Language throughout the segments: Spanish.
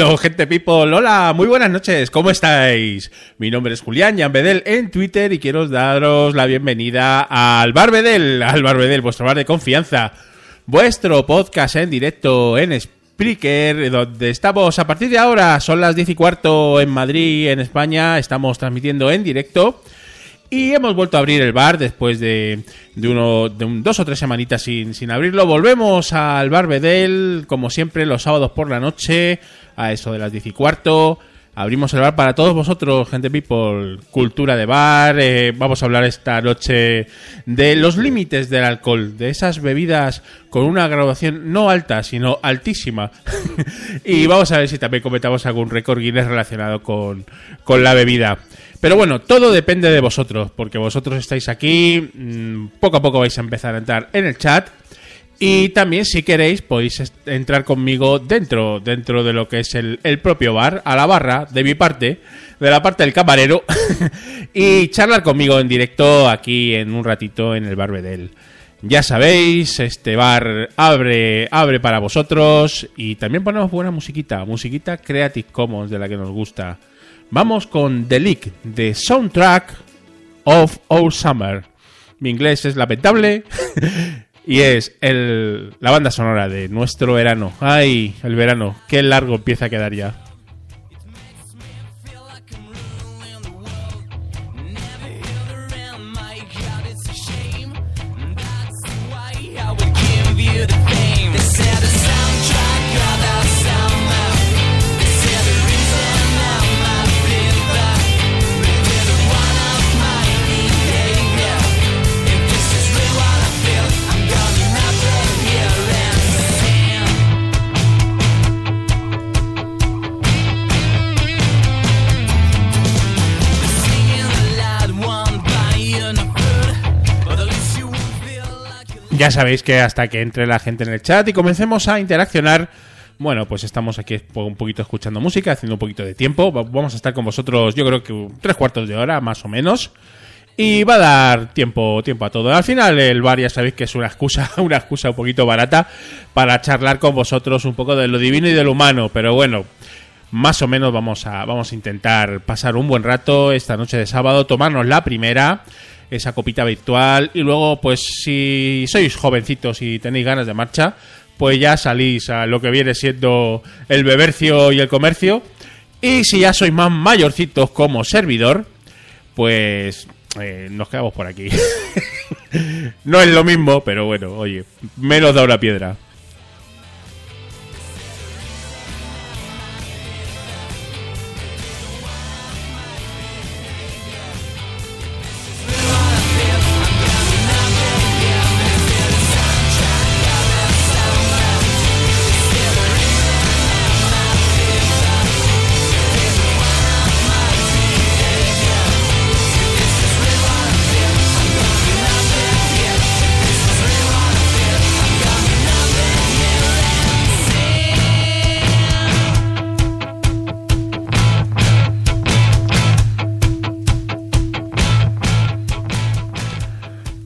Bueno, gente people, hola, muy buenas noches, ¿cómo estáis? Mi nombre es Julián Bedel en Twitter y quiero daros la bienvenida al Barbedel, al Barbedel, vuestro bar de confianza, vuestro podcast en directo en Spreaker, donde estamos a partir de ahora, son las 10 y cuarto en Madrid, en España, estamos transmitiendo en directo. Y hemos vuelto a abrir el bar después de, de, uno, de un, dos o tres semanitas sin, sin abrirlo. Volvemos al bar Bedel, como siempre, los sábados por la noche, a eso de las diez y cuarto. Abrimos el bar para todos vosotros, gente people, cultura de bar. Eh, vamos a hablar esta noche de los límites del alcohol, de esas bebidas con una graduación no alta, sino altísima. y vamos a ver si también cometamos algún récord Guinness relacionado con, con la bebida. Pero bueno, todo depende de vosotros, porque vosotros estáis aquí, mm, poco a poco vais a empezar a entrar en el chat. Y también, si queréis, podéis entrar conmigo dentro, dentro de lo que es el, propio bar, a la barra, de mi parte, de la parte del camarero, y charlar conmigo en directo aquí en un ratito en el bar Bedel. Ya sabéis, este bar abre, abre para vosotros y también ponemos buena musiquita, musiquita Creative Commons de la que nos gusta. Vamos con The Leak, de Soundtrack of Our Summer. Mi inglés es lamentable y es el, la banda sonora de nuestro verano. Ay, el verano, qué largo empieza a quedar ya. Ya sabéis que hasta que entre la gente en el chat y comencemos a interaccionar, bueno, pues estamos aquí un poquito escuchando música, haciendo un poquito de tiempo. Vamos a estar con vosotros, yo creo que tres cuartos de hora, más o menos. Y va a dar tiempo, tiempo a todo. Al final el bar ya sabéis que es una excusa, una excusa un poquito barata para charlar con vosotros un poco de lo divino y de lo humano. Pero bueno, más o menos vamos a, vamos a intentar pasar un buen rato esta noche de sábado, tomarnos la primera esa copita virtual y luego pues si sois jovencitos y tenéis ganas de marcha, pues ya salís a lo que viene siendo el bebercio y el comercio. Y si ya sois más mayorcitos como servidor, pues eh, nos quedamos por aquí. no es lo mismo, pero bueno, oye, menos da una piedra.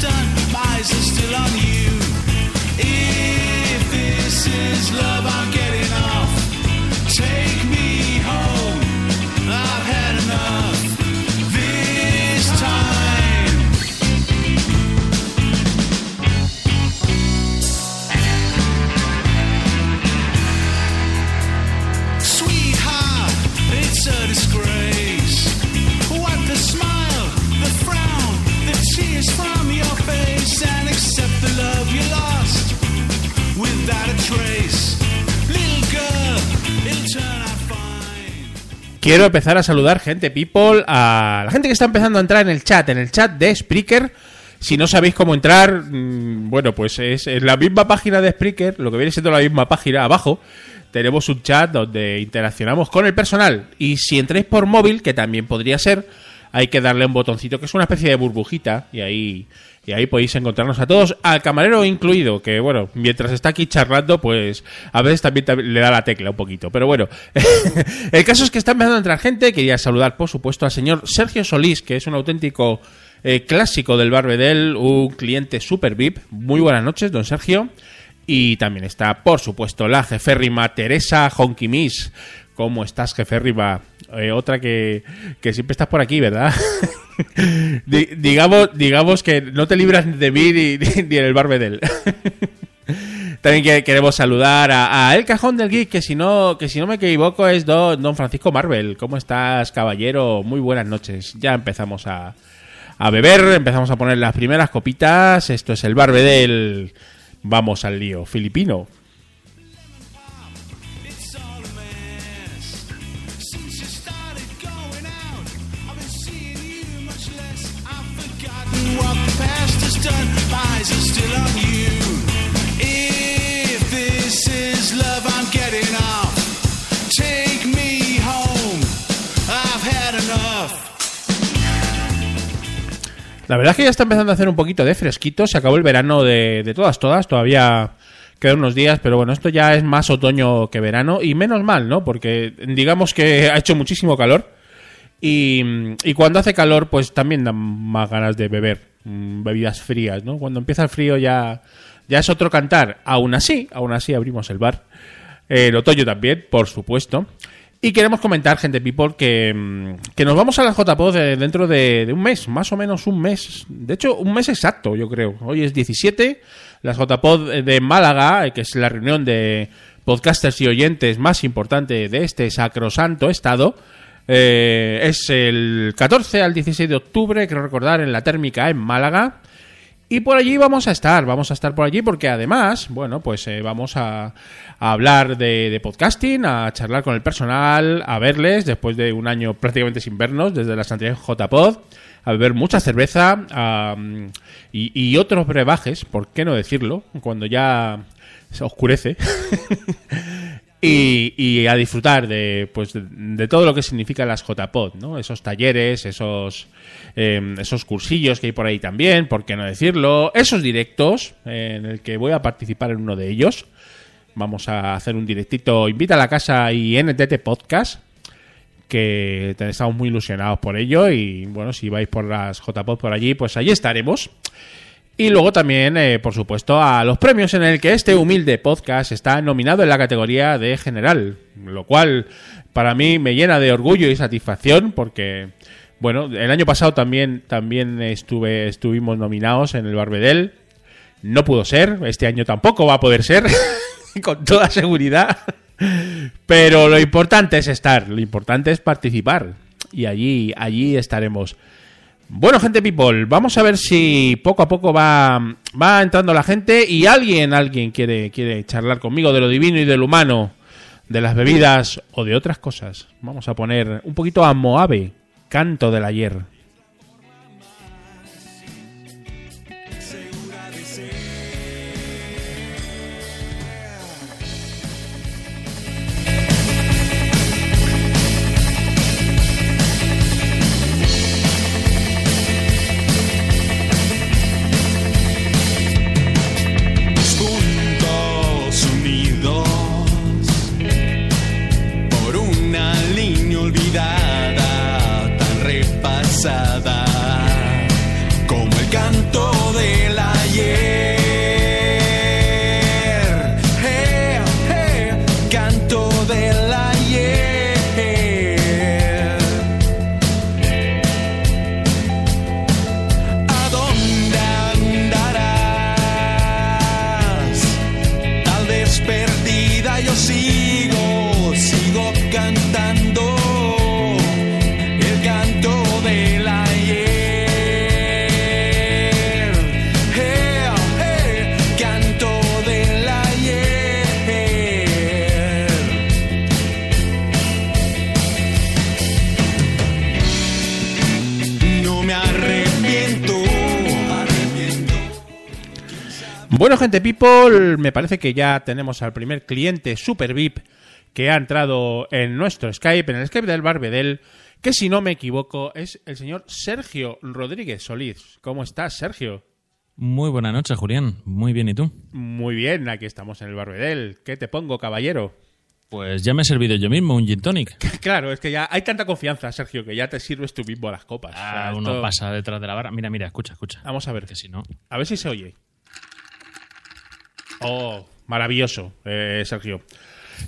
done, my eyes are still on you. If this is love, I'm Quiero empezar a saludar gente, people, a la gente que está empezando a entrar en el chat, en el chat de Spreaker. Si no sabéis cómo entrar, mm, bueno, pues es en la misma página de Spreaker, lo que viene siendo la misma página abajo, tenemos un chat donde interaccionamos con el personal. Y si entráis por móvil, que también podría ser, hay que darle un botoncito que es una especie de burbujita y ahí y ahí podéis encontrarnos a todos, al camarero incluido, que bueno, mientras está aquí charlando, pues a veces también le da la tecla un poquito. Pero bueno, el caso es que está empezando a entrar gente. Quería saludar, por supuesto, al señor Sergio Solís, que es un auténtico eh, clásico del Barbedel, un cliente super VIP. Muy buenas noches, don Sergio. Y también está, por supuesto, la jeférrima Teresa Honkimis. ¿Cómo estás, jeférrima? Eh, otra que, que siempre estás por aquí, ¿verdad? digamos, digamos que no te libras de mí ni, en el Barbedel. También queremos saludar a, El Cajón del Geek, que si no, que si no me equivoco es don, don Francisco Marvel. ¿Cómo estás, caballero? Muy buenas noches. Ya empezamos a, a beber, empezamos a poner las primeras copitas. Esto es el Barbedel. Vamos al lío. Filipino. La verdad es que ya está empezando a hacer un poquito de fresquito. Se acabó el verano de, de todas, todas. Todavía quedan unos días, pero bueno, esto ya es más otoño que verano. Y menos mal, ¿no? Porque digamos que ha hecho muchísimo calor. Y, y cuando hace calor, pues también dan más ganas de beber mm, bebidas frías, ¿no? Cuando empieza el frío ya, ya es otro cantar. Aún así, aún así abrimos el bar. El otoño también, por supuesto. Y queremos comentar, gente people, que, mm, que nos vamos a la JPod dentro de, un mes, más o menos un mes. De hecho, un mes exacto, yo creo. Hoy es 17, la JPod de Málaga, que es la reunión de podcasters y oyentes más importante de este sacrosanto estado. Eh, es el 14 al 16 de octubre, creo recordar, en la térmica en Málaga. Y por allí vamos a estar, vamos a estar por allí porque además, bueno, pues eh, vamos a, hablar de, podcasting, a charlar con el personal, a verles después de un año prácticamente sin vernos desde la anteriores JPod, a beber mucha cerveza y, otros brebajes, ¿por qué no decirlo? Cuando ya se oscurece. y, a disfrutar de, pues, de, todo lo que significa las JPod, ¿no? Esos talleres, esos, em, esos cursillos que hay por ahí también, ¿por qué no decirlo? Esos directos en el que voy a participar en uno de ellos. Vamos a hacer un directito Invita a la Casa y NTT Podcast, que estamos muy ilusionados por ello y bueno, si vais por las JPod por allí, pues allí estaremos. Y luego también, eh, por supuesto, a los premios en el que este humilde podcast está nominado en la categoría de general, lo cual para mí me llena de orgullo y satisfacción porque, bueno, el año pasado también, también estuve, estuvimos nominados en el Barbedel. No pudo ser, este año tampoco va a poder ser. con toda seguridad. Pero lo importante es estar, lo importante es participar. Y allí, allí estaremos. Bueno, gente people, vamos a ver si poco a poco va, va entrando la gente y alguien, alguien quiere, quiere charlar conmigo de lo divino y de lo humano, de las bebidas o de otras cosas. Vamos a poner un poquito a Moave, canto del ayer. Bueno, gente people, me parece que ya tenemos al primer cliente Super VIP que ha entrado en nuestro Skype, en el Skype del Barbedel, que si no me equivoco es el señor Sergio Rodríguez Solís. ¿Cómo estás, Sergio? Muy buena noche, Julián. Muy bien, ¿y tú? Muy bien, aquí estamos en el Barbedel. ¿Qué te pongo, caballero? Pues ya me he servido yo mismo un gin tonic. Claro, es que ya hay tanta confianza, Sergio, que ya te sirves tú mismo las copas. O sea, Ah, uno esto- pasa detrás de la barra. Mira, mira, escucha, escucha. Vamos a ver. Que si no... A ver si se oye. Oh, maravilloso, eh, Sergio.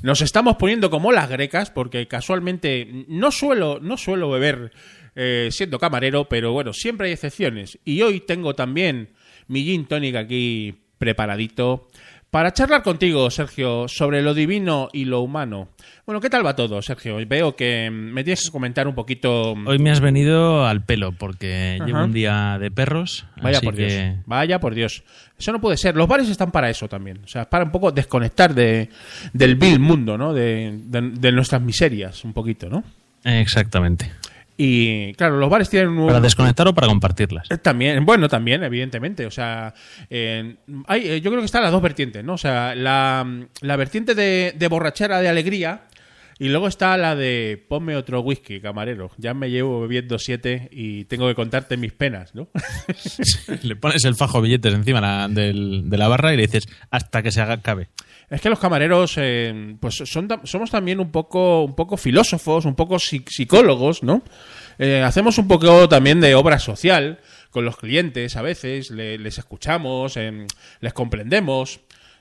Nos estamos poniendo como las grecas porque casualmente no suelo, no suelo beber eh, siendo camarero, pero bueno, siempre hay excepciones. Y hoy tengo también mi gin tonic aquí preparadito para charlar contigo, Sergio, sobre lo divino y lo humano. Bueno, ¿qué tal va todo, Sergio? Veo que mm, me tienes que comentar un poquito. Hoy me has venido al pelo porque Ajá. llevo un día de perros. Vaya así por que- Dios. Vaya por Dios. Eso no puede ser. Los bares están para eso también. O sea, para un poco desconectar de, del vil mundo, ¿no? De, de- de nuestras miserias, un poquito, ¿no? Exactamente. Y claro, los bares tienen un. Para desconectar o para compartirlas. Eh, También, bueno, también, evidentemente. O sea, eh, hay, yo creo que están las dos vertientes, ¿no? O sea, la, la vertiente de, de borrachera, de alegría, y luego está la de ponme otro whisky, camarero. Ya me llevo bebiendo siete y tengo que contarte mis penas, ¿no? Le pones el fajo de billetes encima la- del- de la barra y le dices hasta que se haga cabe. Es que los camareros, eh, pues somos también un poco, un poco filósofos, un poco psi- psicólogos, ¿no? Eh, hacemos un poco también de obra social con los clientes a veces, le- les escuchamos, em, les comprendemos.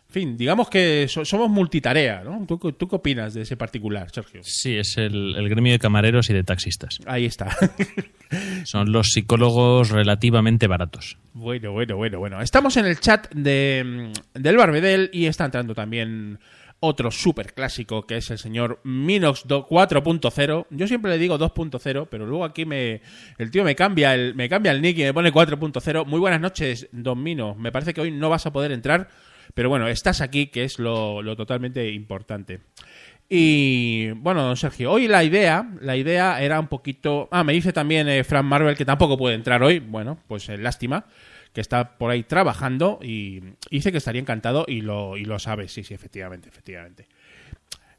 En fin, digamos que so- somos multitarea, ¿no? ¿Tú, qué- ¿Tú qué opinas de ese particular, Sergio? Sí, es el, el gremio de camareros y de taxistas. Ahí está. Son los psicólogos relativamente baratos. Bueno, bueno, bueno, bueno. Estamos en el chat de, mm, del Barbedel y está entrando también otro súper clásico que es el señor Minox do- 4.0. Yo siempre le digo 2.0, pero luego aquí me el tío me cambia el me cambia el nick y me pone 4.0. Muy buenas noches, Don Mino. Me parece que hoy no vas a poder entrar, pero bueno, estás aquí, que es lo, totalmente importante. Y bueno, don Sergio, hoy la idea, la idea era un poquito. Ah, me dice también eh, Fran Marvel que tampoco puede entrar hoy. Bueno, pues eh, lástima, que está por ahí trabajando y dice que estaría encantado y lo, y lo sabe. Sí, sí, efectivamente, efectivamente.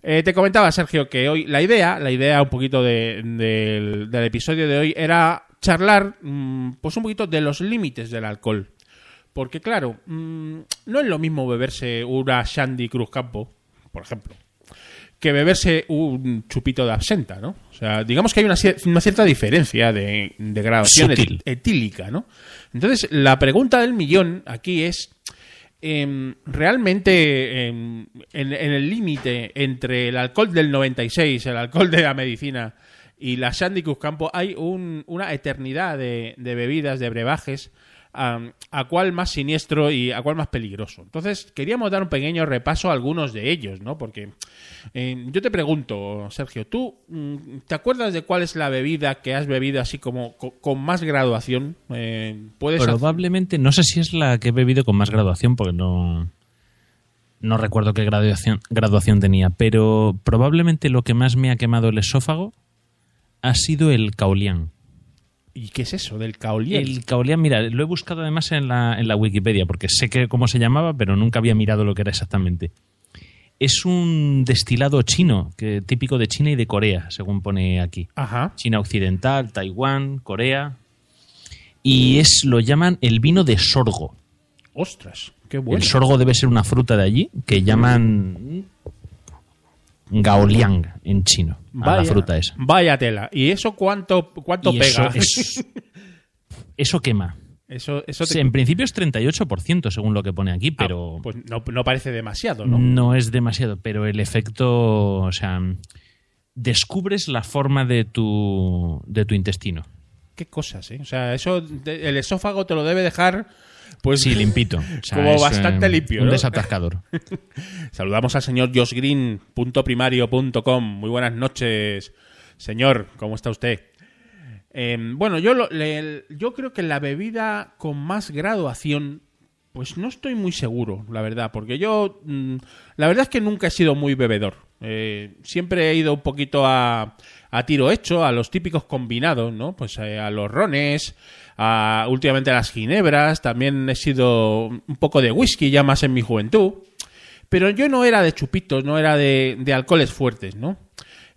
Eh, te comentaba, Sergio, que hoy la idea, la idea un poquito de- del, del episodio de hoy era charlar, mm, pues un poquito de los límites del alcohol. Porque claro, mm, no es lo mismo beberse una Shandy Cruz Campo, por ejemplo, que beberse un chupito de absenta, ¿no? O sea, digamos que hay una, cier- una cierta diferencia de, de Sutil. et- etílica, ¿no? Entonces, la pregunta del millón aquí es, em, ¿realmente em, en, en el límite entre el alcohol del 96, el alcohol de la medicina y la Shandy Cruz Campo hay un- una eternidad de, de bebidas, de brebajes, a cuál más siniestro y a cuál más peligroso. Entonces, queríamos dar un pequeño repaso a algunos de ellos, ¿no? Porque eh, yo te pregunto, Sergio, ¿tú mm, te acuerdas de cuál es la bebida que has bebido así como co- con, más graduación? Eh, ¿Puedes hacer- Probablemente, no sé si es la que he bebido con más graduación, porque no, no recuerdo qué graduación, graduación tenía, pero probablemente lo que más me ha quemado el esófago ha sido el caulián. ¿Y qué es eso del caolier? El caulián, mira, lo he buscado además en la, en la Wikipedia, porque sé que cómo se llamaba, pero nunca había mirado lo que era exactamente. Es un destilado chino, que, típico de China y de Corea, según pone aquí. Ajá. China occidental, Taiwán, Corea. Y es lo llaman el vino de sorgo. Ostras, qué bueno. El sorgo debe ser una fruta de allí que llaman gaoliang en chino, a la fruta esa. Vaya tela. ¿Y eso cuánto, cuánto Y pega? eso, es- eso quema. Eso, eso te- Sí, en principio es 38% según lo que pone aquí, Ah, pero pues no, no parece demasiado, ¿no? no es demasiado. Pero el efecto, o sea, descubres la forma de tu, de tu intestino. Qué cosas, ¿eh? O sea, eso, el esófago te lo debe dejar, pues... Sí, limpito. O sea, Como es, bastante eh, limpio, Un ¿no? desatascador. Saludamos al señor joshgreen.primario.com. Muy buenas noches, señor. ¿Cómo está usted? Eh, bueno, yo, lo- le- yo creo que la bebida con más graduación, pues no estoy muy seguro, la verdad, porque yo, mm, la verdad es que nunca he sido muy bebedor. Eh, siempre he ido un poquito a, a tiro hecho, a los típicos combinados, ¿no? Pues eh, a los rones, a, últimamente a las ginebras, también he sido un poco de whisky ya más en mi juventud. Pero yo no era de chupitos, no era de, de alcoholes fuertes, ¿no?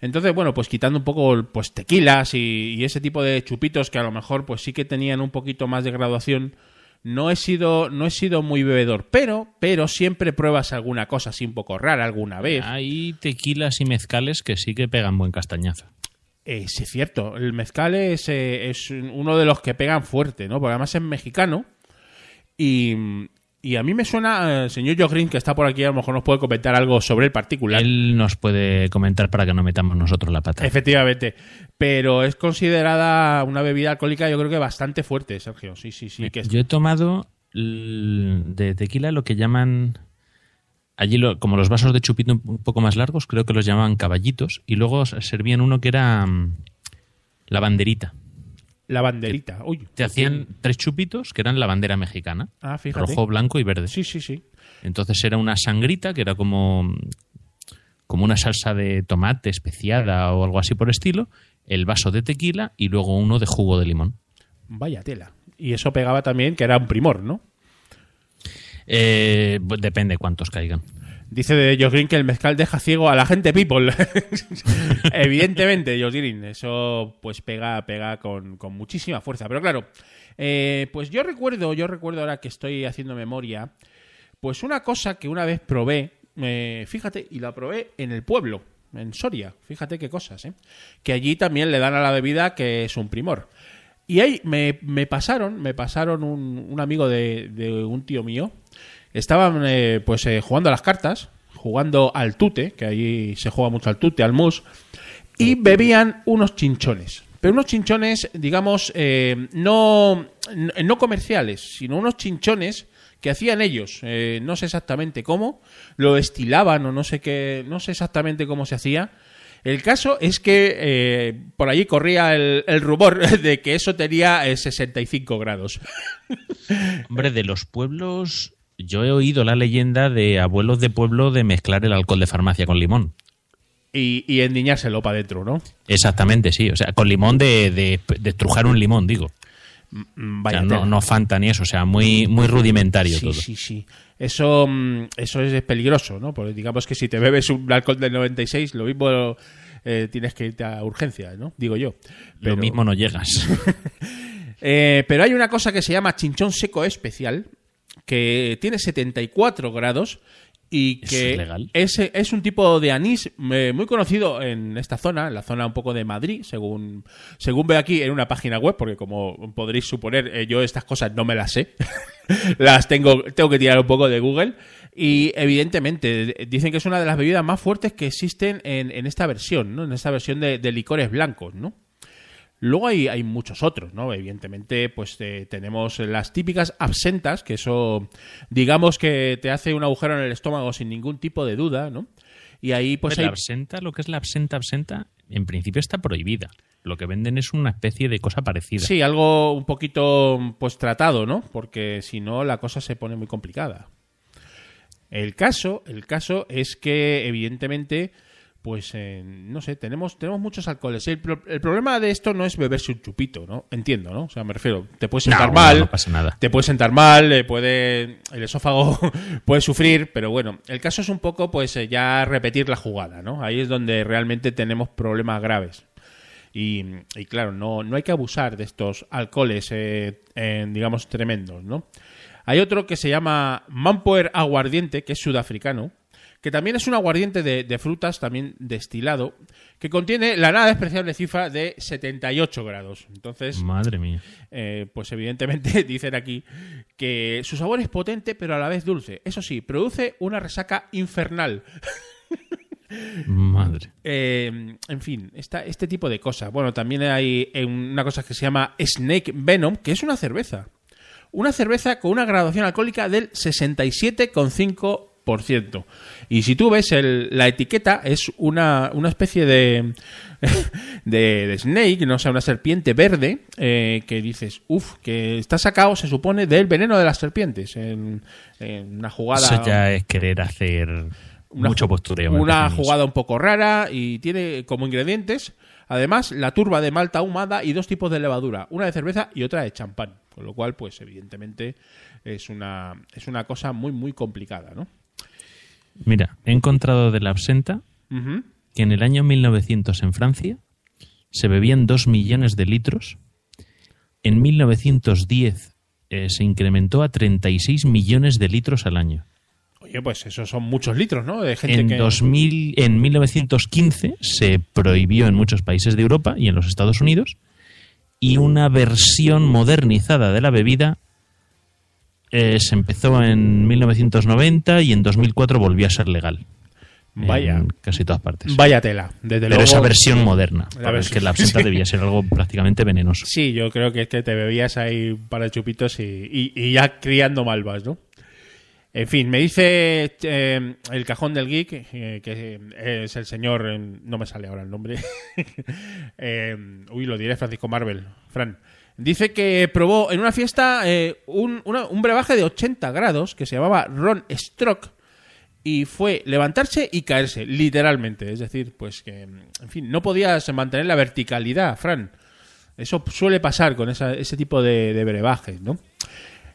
Entonces, bueno, pues quitando un poco pues tequilas y, ese tipo de chupitos que a lo mejor pues sí que tenían un poquito más de graduación, no he sido, no he sido muy bebedor, pero, pero siempre pruebas alguna cosa así un poco rara alguna vez. Hay tequilas y mezcales que sí que pegan buen castañazo. Eh, sí, es cierto. El mezcal es, eh, es uno de los que pegan fuerte, ¿no? Porque además es mexicano. Y, y a mí me suena, eh, señor Joe Green, que está por aquí, a lo mejor nos puede comentar algo sobre el particular. Él nos puede comentar para que no metamos nosotros la pata. Efectivamente. Pero es considerada una bebida alcohólica, yo creo que bastante fuerte, Sergio. Sí, sí, sí. Que es- Yo he tomado de tequila lo que llaman. Allí, lo- como los vasos de chupito un poco más largos, creo que los llamaban caballitos. Y luego servían uno que era mm, la banderita. La banderita. Uy. Te hacían tres chupitos que eran la bandera mexicana: Ah, fíjate. rojo, blanco y verde. Sí, sí, sí. Entonces era una sangrita que era como, como una salsa de tomate especiada o algo así por estilo, el vaso de tequila y luego uno de jugo de limón. Vaya tela. Y eso pegaba también, que era un primor, ¿no? Eh, depende cuántos caigan. Dice de Josh Green que el mezcal deja ciego a la gente people. Evidentemente, Josh Green, eso pues pega, pega con, con muchísima fuerza. Pero claro, eh, pues yo recuerdo, yo recuerdo ahora que estoy haciendo memoria, pues una cosa que una vez probé, eh, fíjate, y la probé en el pueblo, en Soria, fíjate qué cosas, ¿eh? Que allí también le dan a la bebida que es un primor. Y ahí me, me pasaron, me pasaron un, un amigo de, de un tío mío. Estaban eh, pues eh, jugando a las cartas, jugando al tute, que allí se juega mucho al tute, al mus, y bebían unos chinchones. Pero unos chinchones, digamos, eh, no, no comerciales, sino unos chinchones que hacían ellos. Eh, no sé exactamente cómo, lo destilaban o no sé qué, no sé exactamente cómo se hacía. El caso es que eh, por allí corría el, el rumor de que eso tenía eh, 65 grados. Hombre, de los pueblos, yo he oído la leyenda de abuelos de pueblo de mezclar el alcohol de farmacia con limón. Y, y endiñárselo para adentro, ¿no? Exactamente, sí. O sea, con limón de, de, de estrujar un limón, digo. Mm, O sea, no, no Fanta ni eso, o sea, muy, muy rudimentario Sí, todo. sí, sí. Eso, mm, eso es peligroso, ¿no? Porque digamos que si te bebes un alcohol del 96, lo mismo eh, tienes que irte a urgencias, ¿no? Digo yo. Pero- Lo mismo no llegas. Eh, pero hay una cosa que se llama chinchón seco especial, que tiene 74 grados y ¿Eso que es legal? es, es un tipo de anís eh, muy conocido en esta zona, en la zona un poco de Madrid, según, según veo aquí en una página web, porque como podréis suponer, eh, yo estas cosas no me las sé. las tengo, tengo que tirar un poco de Google. Y evidentemente, dicen que es una de las bebidas más fuertes que existen en, en esta versión, ¿no? En esta versión de, de licores blancos, ¿no? Luego hay, hay muchos otros, ¿no? Evidentemente, pues eh, tenemos las típicas absentas, que eso, digamos que te hace un agujero en el estómago sin ningún tipo de duda, ¿no? Y ahí, pues la hay... absenta, lo que es la absenta absenta, en principio está prohibida. Lo que venden es una especie de cosa parecida. Sí, algo un poquito, pues tratado, ¿no? Porque si no, la cosa se pone muy complicada. El caso, el caso es que, evidentemente, pues eh, no sé, tenemos, tenemos muchos alcoholes. El, pro- el problema de esto no es beberse un chupito, ¿no? Entiendo, ¿no? O sea, me refiero, te puedes sentar mal, no pasa nada. te puede sentar mal, eh, puede, el esófago puede sufrir, pero bueno, el caso es un poco, pues eh, ya repetir la jugada, ¿no? Ahí es donde realmente tenemos problemas graves. Y, y claro, no, no hay que abusar de estos alcoholes, eh, digamos, tremendos, ¿no? Hay otro que se llama Mampoer Aguardiente, que es sudafricano, que también es un aguardiente de, de frutas, también destilado, que contiene la nada despreciable cifra de 78 grados. Entonces, Madre mía. eh, pues evidentemente dicen aquí que su sabor es potente pero a la vez dulce. Eso sí, produce una resaca infernal. Madre. Eh, en fin, esta- este tipo de cosas. Bueno, también hay eh, una cosa que se llama Snake Venom, que es una cerveza. Una cerveza con una graduación alcohólica del 67,5%. Y si tú ves el- la etiqueta, es una, una especie de, de, de snake, no sé, una serpiente verde, eh, que dices, uff, que está sacado, se supone, del veneno de las serpientes. En, en una jugada. Eso ya es querer hacer Una mucho postureo. Una jugada un poco rara y tiene como ingredientes, además, la turba de malta ahumada y dos tipos de levadura, una de cerveza y otra de champán. Con lo cual, pues evidentemente es una, es una cosa muy, muy complicada, ¿no? Mira, he encontrado de la absenta que en el año 1900 en Francia se bebían 2 millones de litros. En 1910 eh, se incrementó a 36 millones de litros al año. Oye, pues esos son muchos litros, ¿no? De gente En, que... 2000, en 1915 se prohibió en muchos países de Europa y en los Estados Unidos y una versión modernizada de la bebida eh, se empezó en 1990 y en 2004 volvió a ser legal. Vaya. En casi todas partes. Vaya tela, desde Pero luego. esa versión moderna. La porque es versión- que la absenta sí. debía ser algo prácticamente venenoso. Sí, yo creo que es que te bebías ahí un par de chupitos y, y- y ya criando malvas, ¿no? En fin, me dice eh, el cajón del geek, eh, que es el señor, eh, no me sale ahora el nombre, Eh, uy, lo diré Francisco Marvel, Fran. Dice que probó en una fiesta eh, un, una- un brebaje de 80 grados que se llamaba Ron Stroke y fue levantarse y caerse, literalmente. Es decir, pues que, en fin, no podías mantener la verticalidad, Fran. Eso suele pasar con ese tipo de, de brebajes, ¿no?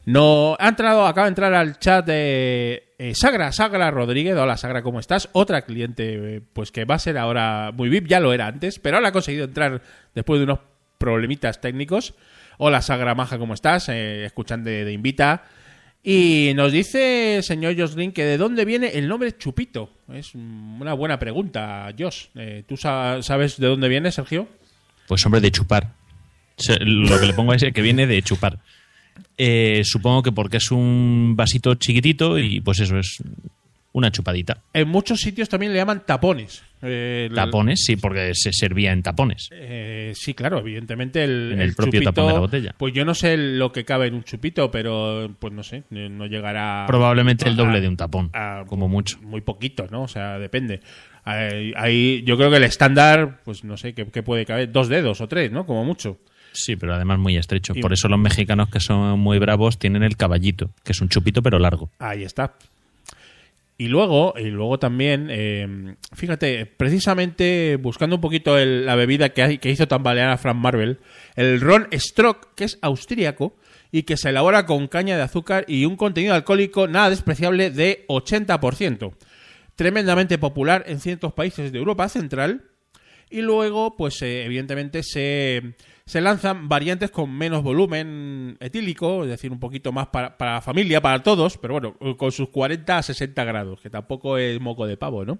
No, ha entrado, acaba de entrar al chat de eh, Sagra, Sagra Rodríguez. Hola Sagra, ¿cómo estás? Otra cliente, eh, pues que va a ser ahora muy VIP, ya lo era antes, pero ahora ha conseguido entrar después de unos problemitas técnicos. Hola Sagra Maja, ¿cómo estás? Eh, escuchan de, de Invita. Y nos dice, señor Joslin, que de dónde viene el nombre Chupito. Es una buena pregunta, Josh. Eh, ¿Tú sa- sabes de dónde viene, Sergio? Pues hombre, de chupar. Lo que le pongo es que viene de chupar. Eh, supongo que porque es un vasito chiquitito y pues eso es una chupadita. En muchos sitios también le llaman tapones. Eh, el- Tapones, sí, porque se servía en tapones. Eh, sí, claro, evidentemente el, En el propio chupito, tapón de la botella. Pues yo no sé lo que cabe en un chupito, pero pues no sé, eh, no llegará. Probablemente el doble de un tapón, a- como mucho. Muy poquito, ¿no? O sea, depende. Ahí, ahí yo creo que el estándar, pues no sé, ¿qué, qué puede caber? Dos dedos o tres, ¿no? Como mucho. Sí, pero además muy estrecho. Y- Por eso los mexicanos que son muy bravos tienen el caballito, que es un chupito pero largo. Ahí está. Y luego, y luego también, eh, fíjate, precisamente buscando un poquito el- la bebida que, hay- que hizo tambalear a Frank Marvel, el Ron Strock, que es austríaco y que se elabora con caña de azúcar y un contenido alcohólico nada despreciable de 80%. Tremendamente popular en ciertos países de Europa Central. Y luego, pues eh, evidentemente se, se lanzan variantes con menos volumen etílico, es decir, un poquito más para, para la familia, para todos, pero bueno, con sus 40 a 60 grados, que tampoco es moco de pavo, ¿no?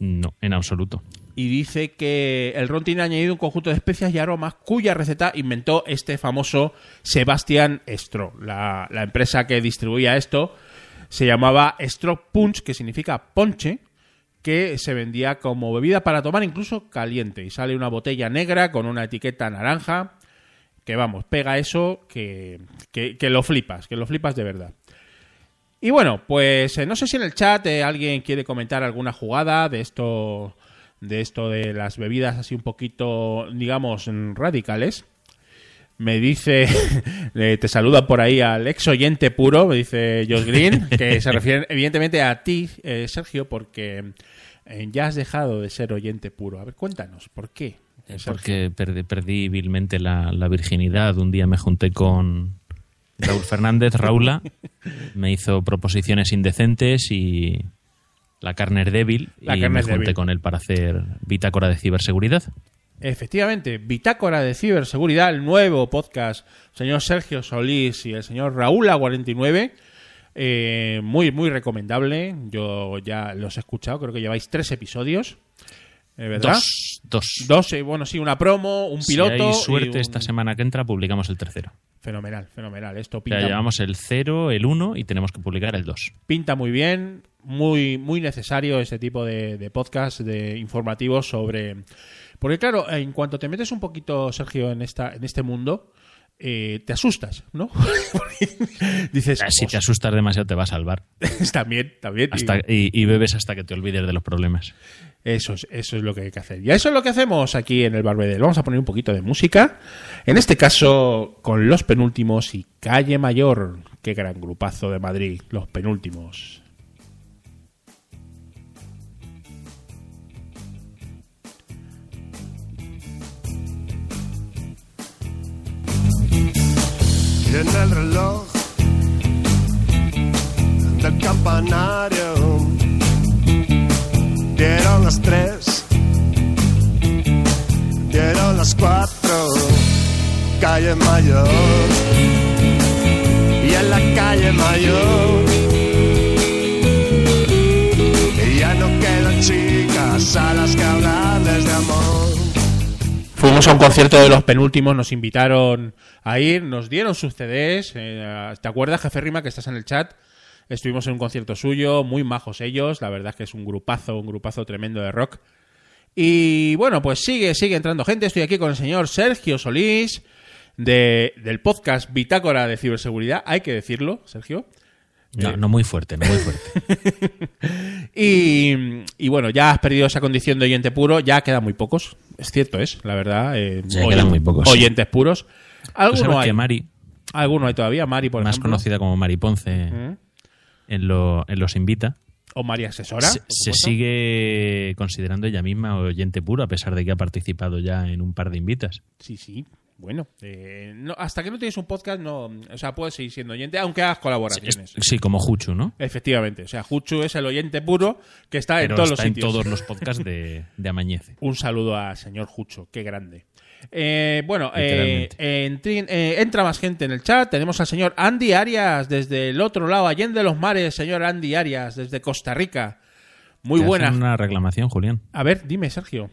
No, en absoluto. Y dice que el ron tiene añadido un conjunto de especias y aromas cuya receta inventó este famoso Sebastian Stro. La, la empresa que distribuía esto se llamaba Stro Punch, que significa ponche, que se vendía como bebida para tomar incluso caliente. Y sale una botella negra con una etiqueta naranja, que vamos, pega eso que, que, que lo flipas, que lo flipas de verdad. Y bueno, pues eh, no sé si en el chat eh, alguien quiere comentar alguna jugada de esto, de esto de las bebidas así un poquito, digamos, mm, radicales. Me dice, eh, te saluda por ahí al ex oyente puro, me dice Josh Green, que se refieren evidentemente a ti, eh, Sergio, porque eh, ya has dejado de ser oyente puro. A ver, cuéntanos, ¿por qué? Sergio? porque perdí, perdí vilmente la, la virginidad. Un día me junté con Raúl Fernández, Raula, me hizo proposiciones indecentes y la carne es débil La y me junté débil. con él para hacer bitácora de ciberseguridad. Efectivamente, Bitácora de Ciberseguridad, el nuevo podcast, señor Sergio Solís y el señor Raúl A49, Eh, muy, muy recomendable. Yo ya los he escuchado, creo que lleváis tres episodios. eh, ¿Verdad? Dos. Dos. Dos, eh, bueno, sí, una promo, un piloto. Si hay y suerte un- esta semana que entra, publicamos el tercero. Fenomenal, fenomenal. Esto Ya pinta, llevamos el 0, el 1 y tenemos que publicar el 2. pinta muy bien, muy, muy necesario ese tipo de, de podcast de informativos sobre. Porque, claro, en cuanto te metes un poquito, Sergio, en esta, en este mundo, eh, te asustas, ¿no? Dices, Ah, Si te asustas demasiado, te va a salvar. "Ostras, también, también. Hasta, y, y bebes hasta que te olvides de los problemas. Eso es, eso es lo que hay que hacer. Y eso es lo que hacemos aquí en el Barbedel. Vamos a poner un poquito de música. En este caso, con los penúltimos y Calle Mayor. Qué gran grupazo de Madrid, los penúltimos. En el reloj del campanario dieron las tres, dieron las cuatro, calle mayor. Y en la calle mayor y ya no quedan chicas a las que hablarles de amor. Fuimos a un concierto de los penúltimos, nos invitaron a ir, nos dieron sus CDs. eh, ¿Te acuerdas, jefe Rima, que estás en el chat? Estuvimos en un concierto suyo, muy majos ellos. La verdad es que es un grupazo, un grupazo tremendo de rock. Y bueno, pues sigue, sigue entrando gente. Estoy aquí con el señor Sergio Solís, de, del podcast Bitácora de Ciberseguridad. Hay que decirlo, Sergio. No, Eh. no muy fuerte, no muy fuerte. Y, y bueno, ya has perdido esa condición de oyente puro, ya quedan muy pocos. Es cierto, es, la verdad. eh, Ya quedan muy pocos. Oyentes puros. Alguno hay. que Mari, Alguno hay todavía, Mari, por más ejemplo. conocida como Mari Ponce ¿Mm? en, lo- en Los Invita, O Mari Asesora. se, sigue considerando ella misma oyente puro, a pesar de que ha participado ya en un par de invitas. Sí, sí. Bueno, eh, no, hasta que no tienes un podcast, no, o sea, puedes seguir siendo oyente, aunque hagas colaboraciones. Es- sí, como Juchu, ¿no? Efectivamente. O sea, Juchu es el oyente puro que está en todos está los en sitios. todos los podcasts de, de Amañece. Un saludo a señor Jucho, qué grande. Eh, bueno, eh, eh, entra más gente en el chat. Tenemos al señor Andy Arias desde el otro lado, allende los mares, señor Andy Arias, desde Costa Rica. Muy Te buena. hacen una reclamación, Julián. A ver, dime, Sergio.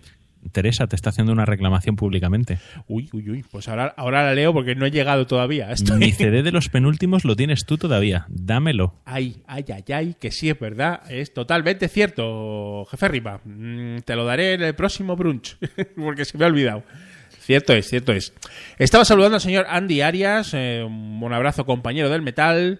Teresa te está haciendo una reclamación públicamente. Uy, uy, uy. Pues ahora, ahora la leo porque no he llegado todavía. Estoy... Mi CD de los penúltimos lo tienes tú todavía. Dámelo. Ay, ay, ay, ay, que sí es verdad. Es totalmente cierto, jefe Ripa. Mm, te lo daré en el próximo brunch, porque se me ha olvidado. Cierto es, cierto es. Estaba saludando al señor Andy Arias, eh, un abrazo compañero del metal.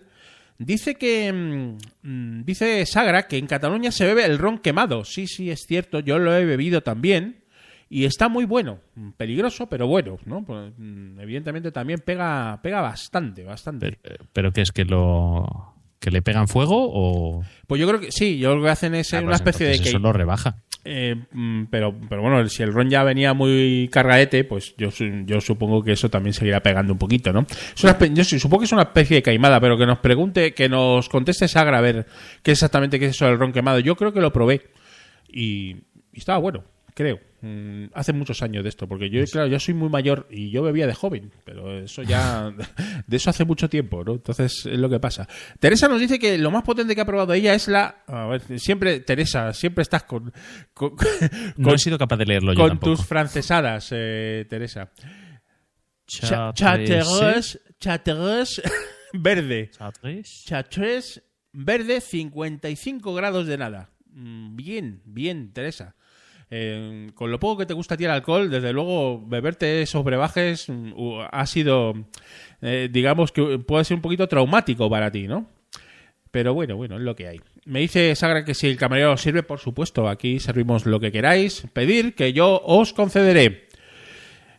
Dice que. mm, mm, dice Sagra que en Cataluña se bebe el ron quemado. Sí, sí, es cierto, yo lo he bebido también. Y está muy bueno. Mm, Peligroso, pero bueno, ¿no? Pues, evidentemente también pega, pega bastante, bastante. Pero, eh, pero que es que lo que le pegan fuego o Pues yo creo que sí, yo lo que hacen es Ah, una pues especie de que eso lo rebaja. Eh, mm, pero, pero bueno, si el ron ya venía muy cargadete, pues yo, yo supongo que eso también seguirá pegando un poquito, ¿no? Es una yo supongo que es una especie de caimada, pero que nos pregunte, que nos conteste Sagra a ver qué exactamente qué es eso del ron quemado. Yo creo que lo probé y, y estaba bueno, creo. Mm, hace muchos años de esto, porque yo, claro, yo soy muy mayor y yo bebía de joven, pero eso ya, de eso hace mucho tiempo, ¿no? Entonces es lo que pasa. Teresa nos dice que lo más potente que ha probado ella es la, a ver, siempre, Teresa, siempre estás con, con, No he sido capaz de leerlo yo con tampoco. tus francesadas, eh, Teresa. Cha- Chartreuse. Chartreuse, verde. Chartreuse. Chartreuse verde, 55 grados de nada. Mm, Bien, bien, Teresa. Eh, con lo poco que te gusta a ti el alcohol, desde luego beberte esos brebajes mm, ha sido, eh, digamos que puede ser un poquito traumático para ti, ¿no? Pero bueno, bueno, es lo que hay. Me dice Sagra que si el camarero os sirve, por supuesto, aquí servimos lo que queráis. Pedir que yo os concederé.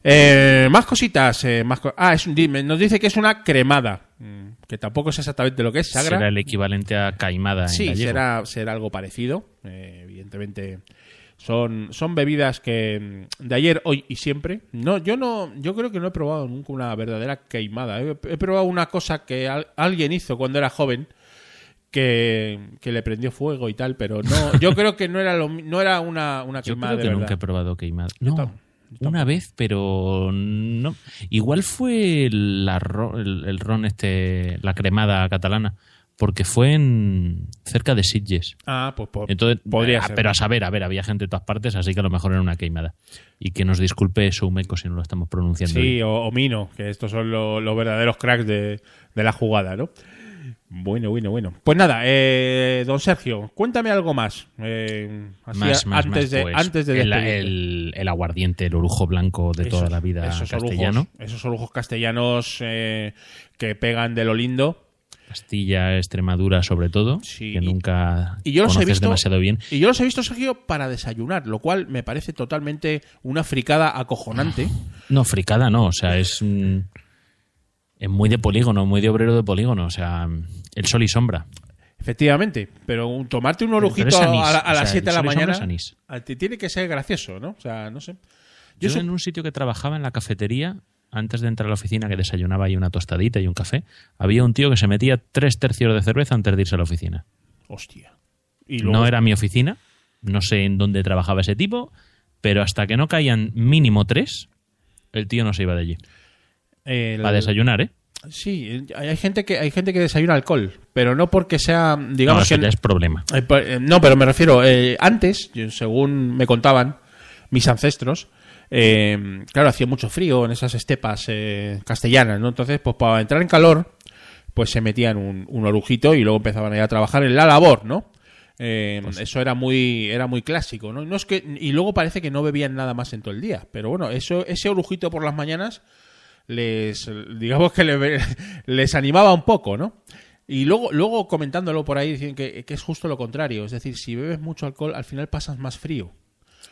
Eh, más cositas. eh, más co- ah, es nos dice que es una cremada. Mm, Que tampoco es exactamente lo que es Sagra. Será el equivalente a caimada en Sí, gallego. será, será algo parecido. Eh, evidentemente son, son bebidas que mm, de ayer, hoy y siempre. No, yo no, yo creo que no he probado nunca una verdadera queimada. He, he probado una cosa que al- alguien hizo cuando era joven. Que, que le prendió fuego y tal, pero no, yo creo que no era lo, no era una, una Yo queimada creo que de nunca he probado queimada. Yo No, yo una vez, pero no. Igual fue la el, el ron este, la cremada catalana, porque fue en cerca de Sitges. Ah, pues po- Entonces, podría ah, ser. pero a saber, a ver, había gente de todas partes, así que a lo mejor era una queimada. Y que nos disculpe Soumeco si no lo estamos pronunciando. Sí, bien. o, o Mino, que estos son lo- los verdaderos cracks de, de la jugada, ¿no? Bueno, bueno, bueno. Pues nada, eh, don Sergio, cuéntame algo más. eh, así más, más, antes, más, de, pues, antes de el, el- el aguardiente, el orujo blanco de toda la vida esos castellano. Orujos, esos orujos castellanos eh, que pegan de lo lindo. Castilla, Extremadura sobre todo, Sí, que nunca Y yo los he visto demasiado bien. Y yo los he visto, Sergio, para desayunar, lo cual me parece totalmente una fricada acojonante. No, fricada no, o sea, es, mm, es muy de polígono, muy de obrero de polígono, o sea, el sol y sombra. Efectivamente, pero un- tomarte un orujito a, a o las sea, 7 de la mañana tiene que ser gracioso, ¿no? O sea, no sé. Yo, Yo su- en un sitio que trabajaba en la cafetería, antes de entrar a la oficina, que desayunaba ahí una tostadita y un café, había un tío que se metía tres tercios de cerveza antes de irse a la oficina. Hostia. Y luego- No era mi oficina, no sé en dónde trabajaba ese tipo, pero hasta que no caían mínimo tres, el tío no se iba de allí. el- Para desayunar, ¿eh? Sí, hay gente que hay gente que desayuna alcohol, pero no porque sea, No, digamos eso que ya es problema. Eh, pa- eh, No, pero me refiero, eh, antes, según me contaban mis ancestros, eh, claro, hacía mucho frío en esas estepas eh, castellanas, ¿no? Entonces, pues para entrar en calor, pues se metían un, un orujito y luego empezaban a, ir a trabajar en la labor, ¿no? Eh, eso era muy era muy clásico, ¿no? no es que, y luego parece que no bebían nada más en todo el día, pero bueno, eso ese orujito por las mañanas les digamos que le- les animaba un poco, ¿no? Y luego, luego comentándolo por ahí, dicen que, que es justo lo contrario. Es decir, si bebes mucho alcohol, al final pasas más frío.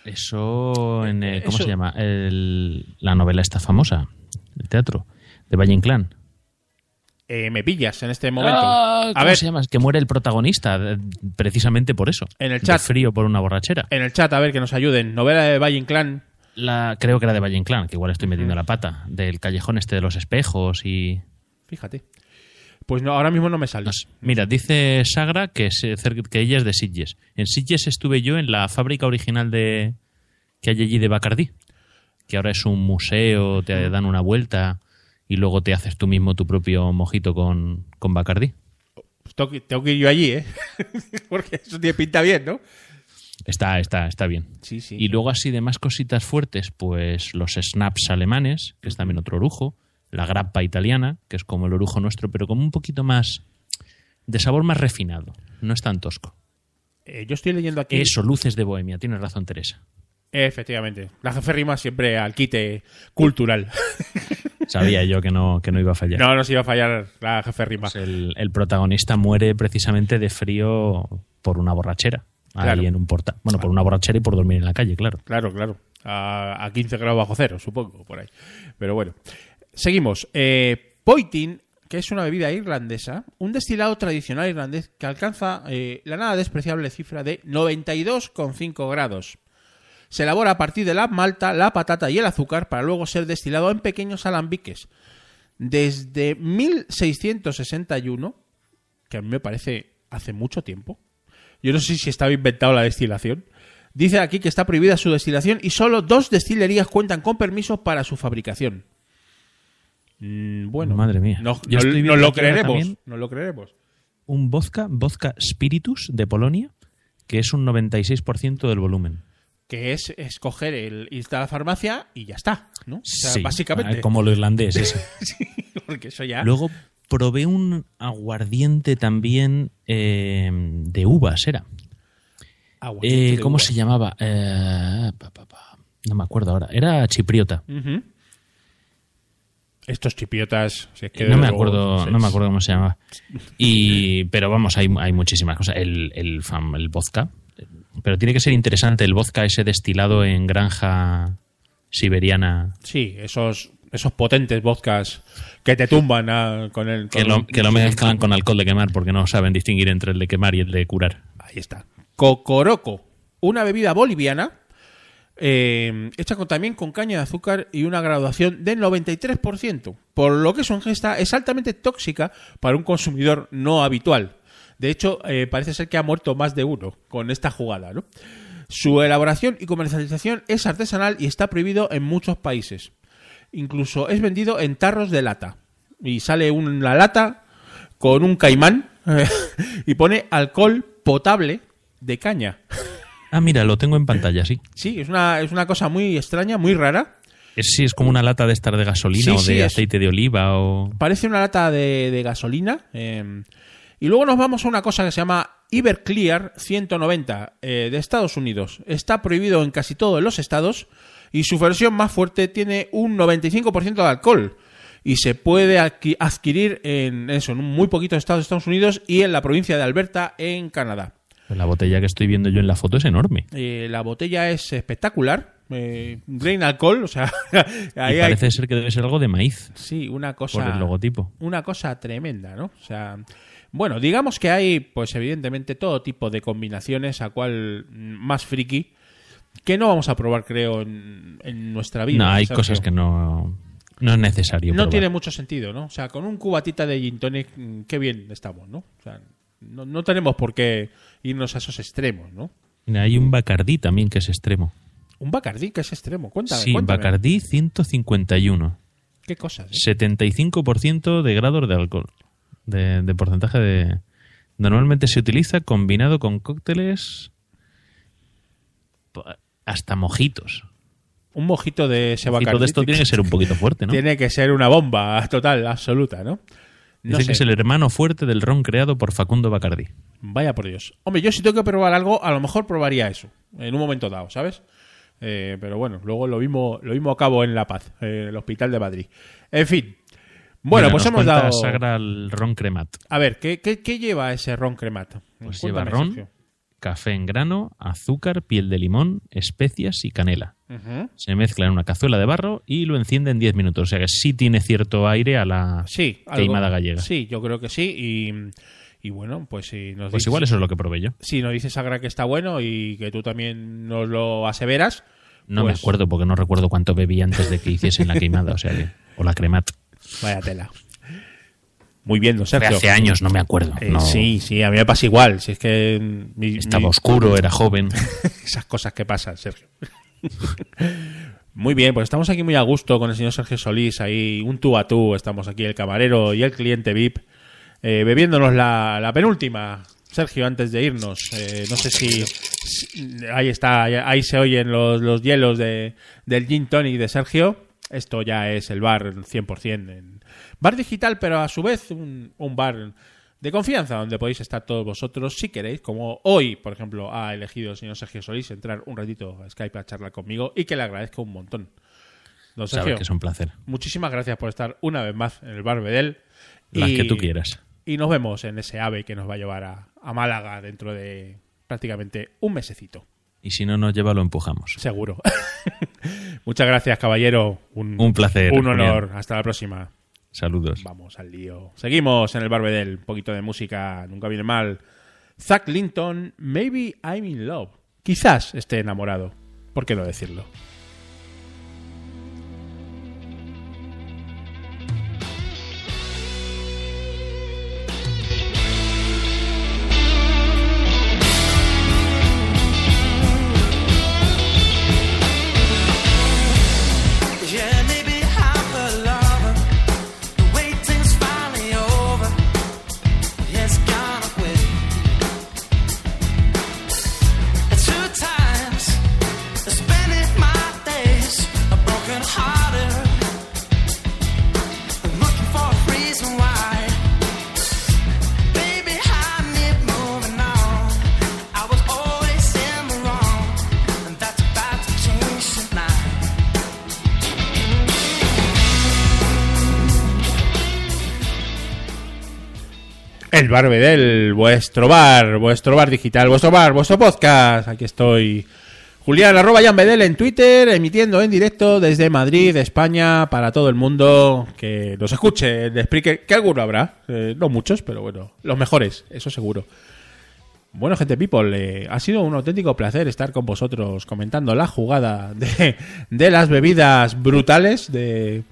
Eso, en, eh, ¿cómo Eso- se llama? El- la novela esta famosa, el teatro, de Valle Inclán. Eh, me pillas en este momento. Ah, a ¿Cómo ver, se llama? Es que muere el protagonista, eh, precisamente por eso. En el De chat. frío por una borrachera. en el chat, a ver que nos ayuden. Novela de Valle Inclán. La, creo que era de Valle Inclán, que igual estoy metiendo la pata, del callejón este de los espejos y... Fíjate. Pues no, ahora mismo no me sale. no sé. Mira, dice Sagra que, cer- que ella es de Sitges. En Sitges estuve yo en la fábrica original de que hay allí de Bacardí, que ahora es un museo, te dan una vuelta y luego te haces tú mismo tu propio mojito con, con Bacardí. Pues tengo, que, tengo que ir yo allí, ¿eh? Porque eso tiene pinta bien, ¿no? Está, está, está bien. Sí, sí. Y luego así de más cositas fuertes, pues los snaps alemanes, que es también otro orujo, la grappa italiana, que es como el orujo nuestro, pero como un poquito más de sabor más refinado, no es tan tosco. Eh, yo estoy leyendo aquí. Eso, luces de bohemia, tienes razón Teresa. Efectivamente. La jefe rima siempre al quite cultural. Sabía yo que no, que no iba a fallar. no nos iba a fallar la jefe rima. Pues el, el protagonista muere precisamente de frío por una borrachera. Ahí en un portal. Bueno, por una borrachera y por dormir en la calle, claro. Claro, claro. A, a 15 grados bajo cero, supongo, por ahí. Pero bueno. Seguimos. Eh, Poitin, que es una bebida irlandesa, un destilado tradicional irlandés que alcanza eh, la nada despreciable cifra de 92,5 grados. Se elabora a partir de la malta, la patata y el azúcar para luego ser destilado en pequeños alambiques. Desde 1661, que a mí me parece hace mucho tiempo, yo no sé si estaba inventado la destilación. Dice aquí que está prohibida su destilación y solo dos destilerías cuentan con permiso para su fabricación. Mm, bueno, Madre mía. No, no- lo creeremos. No lo creeremos. Un vodka, vodka Spiritus de Polonia, que es un 96% del volumen. Que es escoger el irte a la farmacia y ya está, ¿no? O sea, Sí, básicamente. ah, Como lo irlandés, ese. Porque eso ya. Luego probé un aguardiente también eh, de uvas, era. Eh, de ¿Cómo uvas. se llamaba? Eh, pa, pa, pa. No me acuerdo ahora. Era chipriota. Ujú. Estos chipiotas. si es que no me acuerdo, no me acuerdo cómo se llamaba. Y, pero vamos, hay, hay muchísimas cosas. El, el, fam- el vodka. Pero tiene que ser interesante el vodka ese destilado en granja siberiana. Sí, esos, esos potentes vodkas que te tumban a- con el. Que lo, que lo mezclan con alcohol de quemar porque no saben distinguir entre el de quemar y el de curar. Ahí está. Cocoroco, una bebida boliviana eh, hecha también con caña de azúcar y una graduación del 93%, por lo que su ingesta es altamente tóxica para un consumidor no habitual. De hecho, eh, parece ser que ha muerto más de uno con esta jugada. Su elaboración y comercialización es artesanal y está prohibido en muchos países. Incluso es vendido en tarros de lata. Y sale una lata con un caimán y pone alcohol potable de caña. Ah, mira, lo tengo en pantalla, sí. Sí, es una, es una cosa muy extraña, muy rara. Es, sí, es como una lata de estar de gasolina Sí, o sí, de es- aceite de oliva o... Parece una lata de, de gasolina. eh, y luego nos vamos a una cosa que se llama Everclear 190 eh, de Estados Unidos. Está prohibido en casi todos los estados y su versión más fuerte tiene un 95% de alcohol. Y se puede adqui- adquirir en eso, en muy poquitos estados de Estados Unidos y en la provincia de Alberta, en Canadá. La botella que estoy viendo yo en la foto es enorme. Eh, la botella es espectacular. Eh, grain alcohol, o sea, Y ahí hay parece ser que debe ser algo de maíz, sí, una cosa por el logotipo. una cosa tremenda, ¿no? O sea, bueno, digamos que hay, pues evidentemente, todo tipo de combinaciones, a cual mm, más friki, que no vamos a probar, creo, en, en nuestra vida. No, hay Sergio. cosas que no, no es necesario No probar. tiene mucho sentido, ¿no? O sea, con un cubatita de gin tonic, mm, qué bien estamos, ¿no? O sea, no, no tenemos por qué irnos a esos extremos, ¿no? Hay un Bacardí también que es extremo. Un Bacardí que es extremo, cuéntame, sí, cuéntame. Bacardí 151. ¿Qué cosas? eh? 75% de grados de alcohol. De, de porcentaje de... Normalmente se utiliza combinado con cócteles hasta mojitos. Un mojito de ese mojito de esto tiene que ser un poquito fuerte, ¿no? Tiene que ser una bomba total, absoluta, ¿no? No Dice sé. que es el hermano fuerte del ron creado por Facundo Bacardí. Vaya por Dios. Hombre, yo si tengo que probar algo, a lo mejor probaría eso, en un momento dado, ¿sabes? Eh, pero bueno, luego lo mismo, lo mismo acabo en La Paz, eh, el Hospital de Madrid. En fin. Bueno, Mira, pues hemos dado... Sagra el ron cremat. A ver, ¿qué, qué, qué lleva ese ron cremata? Pues Cuéntame, lleva ron, Sergio. Café en grano, azúcar, piel de limón, especias y canela. Se mezcla en una cazuela de barro y lo enciende en 10 minutos. O sea que sí tiene cierto aire a la Sí, algo- queimada gallega. Sí, yo creo que sí. Y, y bueno, pues si nos Pues dices- igual eso es lo que probé yo. si nos dice Sagra que está bueno y que tú también nos lo aseveras, No pues me acuerdo porque no recuerdo cuánto bebí antes de que hiciesen la queimada. O sea que, o la cremat. vaya tela. Muy bien, don Sergio. hace años, no me acuerdo. Eh, No, Sí, sí, a mí me pasa igual. Si es que mi- Estaba mi- oscuro, era joven. esas cosas que pasan, Sergio. muy bien, pues estamos aquí muy a gusto con el señor Sergio Solís, ahí un tú a tú, estamos aquí el camarero y el cliente VIP, eh, bebiéndonos la, la penúltima. Sergio, antes de irnos, eh, no sé si, si- ahí está, ahí, ahí se oyen los, los hielos de, del gin tonic de Sergio. Esto ya es el bar 100%. En bar digital, pero a su vez un, un bar de confianza donde podéis estar todos vosotros si queréis, como hoy, por ejemplo, ha elegido el señor Sergio Solís entrar un ratito a Skype a charlar conmigo y que le agradezco un montón. Don Sabes Sergio, que es un placer. muchísimas gracias por estar una vez más en el bar Bedel. Las Y- que tú quieras. Y nos vemos en ese ave que nos va a llevar a, a Málaga dentro de prácticamente un mesecito. Y si no nos lleva, lo empujamos. Seguro. Muchas gracias, caballero. Un, Un placer, Un Julián. honor. Hasta la próxima. Saludos. Vamos al lío. Seguimos en el Barbedel. Un poquito de música. Nunca viene mal. Zack Linton, Maybe I'm in Love. Quizás esté enamorado. ¿Por qué no decirlo? Barbedel, vuestro bar, vuestro bar digital, vuestro bar, vuestro podcast. Aquí estoy. Julián, arroba Jan en Twitter, emitiendo en directo desde Madrid, España, para todo el mundo que nos escuche de Spreaker, que alguno habrá, eh, no muchos, pero bueno, los mejores, eso seguro. Bueno, gente people, eh, ha sido un auténtico placer estar con vosotros comentando la jugada de, de las bebidas brutales de,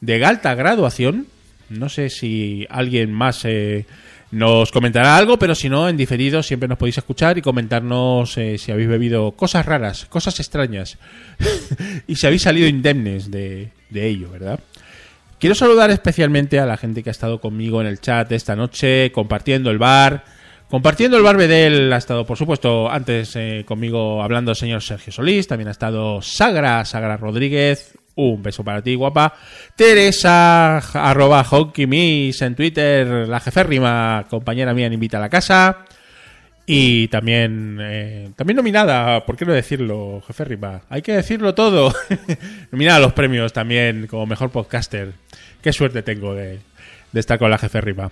de alta graduación. No sé si alguien más eh, nos comentará algo, pero si no, en diferido siempre nos podéis escuchar y comentarnos eh, si habéis bebido cosas raras, cosas extrañas y si habéis salido indemnes de, ello, ¿verdad? Quiero saludar especialmente a la gente que ha estado conmigo en el chat esta noche, compartiendo el bar. Compartiendo el bar Bedel ha estado, por supuesto, antes eh, conmigo hablando el señor Sergio Solís, también ha estado Sagra, Sagra Rodríguez, un beso para ti, guapa. Teresa, arroba Honky en Twitter, la jeférrima compañera mía en Invita a la Casa. Y también, eh, también nominada, ¿por qué no decirlo, jefe Ripa? Hay que decirlo todo. nominada a los premios también como mejor podcaster. Qué suerte tengo de, de estar con la jefe Ripa.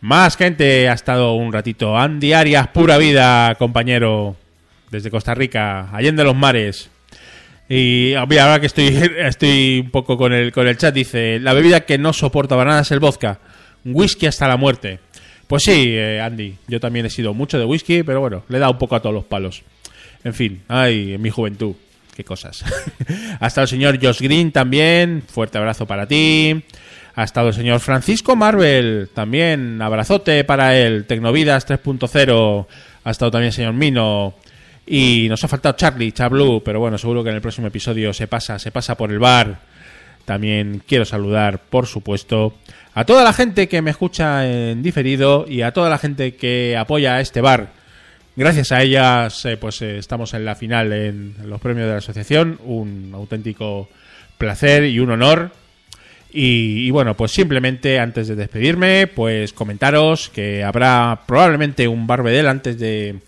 Más gente ha estado un ratito. Andy Arias, pura vida, compañero, desde Costa Rica, Allende los Mares. Y ahora que estoy, estoy un poco con el, con el chat, dice, la bebida que no soporta bananas es el vodka. Whisky hasta la muerte. Pues sí, eh, Andy, yo también he sido mucho de whisky, pero bueno, le he dado un poco a todos los palos. En fin, ay, en mi juventud, qué cosas. ha estado el señor Josh Green también, fuerte abrazo para ti. Ha estado el señor Francisco Marvel, también abrazote para él. Tecnovidas 3.0, ha estado también el señor Mino. Y nos ha faltado Charlie, Chablu, pero bueno, seguro que en el próximo episodio se pasa, se pasa por el bar. También quiero saludar, por supuesto, a toda la gente que me escucha en diferido y a toda la gente que apoya a este bar. Gracias a ellas, eh, pues eh, estamos en la final en los premios de la asociación. Un auténtico placer y un honor. Y, y bueno, pues simplemente antes de despedirme, pues comentaros que habrá probablemente un barbedel antes de,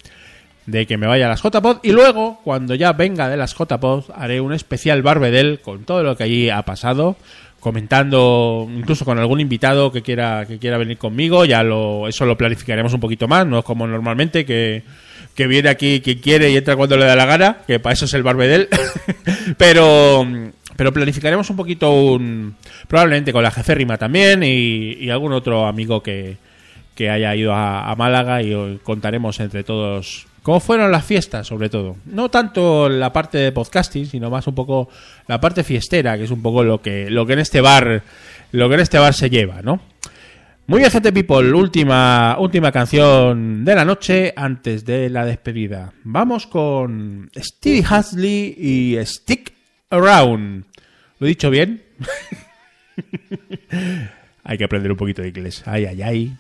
de que me vaya a las JPod y luego cuando ya venga de las JPod haré un especial Barbedel con todo lo que allí ha pasado comentando incluso con algún invitado que quiera que quiera venir conmigo. Ya lo eso lo planificaremos un poquito más no es como normalmente que, que viene aquí quien quiere y entra cuando le da la gana que para eso es el Barbedel. Pero pero planificaremos un poquito un probablemente con la jeférrima también y, algún otro amigo que que haya ido a, a Málaga y contaremos entre todos cómo fueron las fiestas, sobre todo. No tanto la parte de podcasting, sino más un poco la parte fiestera, que es un poco lo que, lo que en este bar, lo que en este bar se lleva, ¿no? Muy bien, gente people, última, última canción de la noche antes de la despedida. Vamos con Stevie Hasley y Stick Around. ¿Lo he dicho bien? Hay que aprender un poquito de inglés. Ay, ay, ay.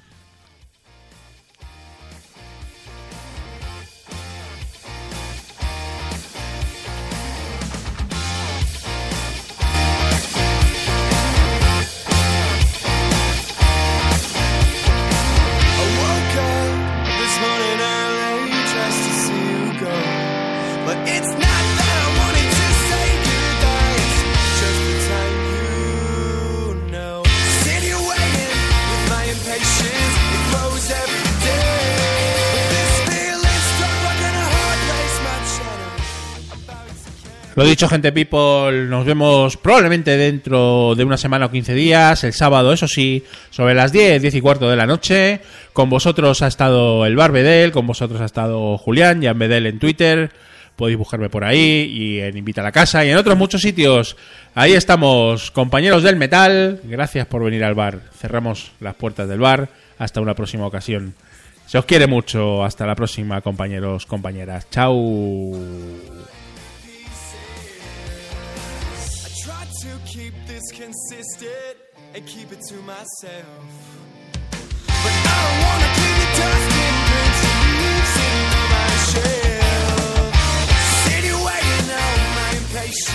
Lo dicho, gente people, nos vemos probablemente dentro de una semana o 15 días, el sábado, eso sí, sobre las 10, 10 y cuarto de la noche. Con vosotros ha estado el Bar Bedel, con vosotros ha estado Julián, Jan Bedel en Twitter. Podéis buscarme por ahí y en Invita a la Casa y en otros muchos sitios. Ahí estamos, compañeros del metal. Gracias por venir al bar. Cerramos las puertas del bar. Hasta una próxima ocasión. Se os quiere mucho. Hasta la próxima, compañeros, compañeras. Chao. and keep it to myself. But I don't wanna be the dust and prints and leaves sitting on my shelf. Sitting waiting on my impatience.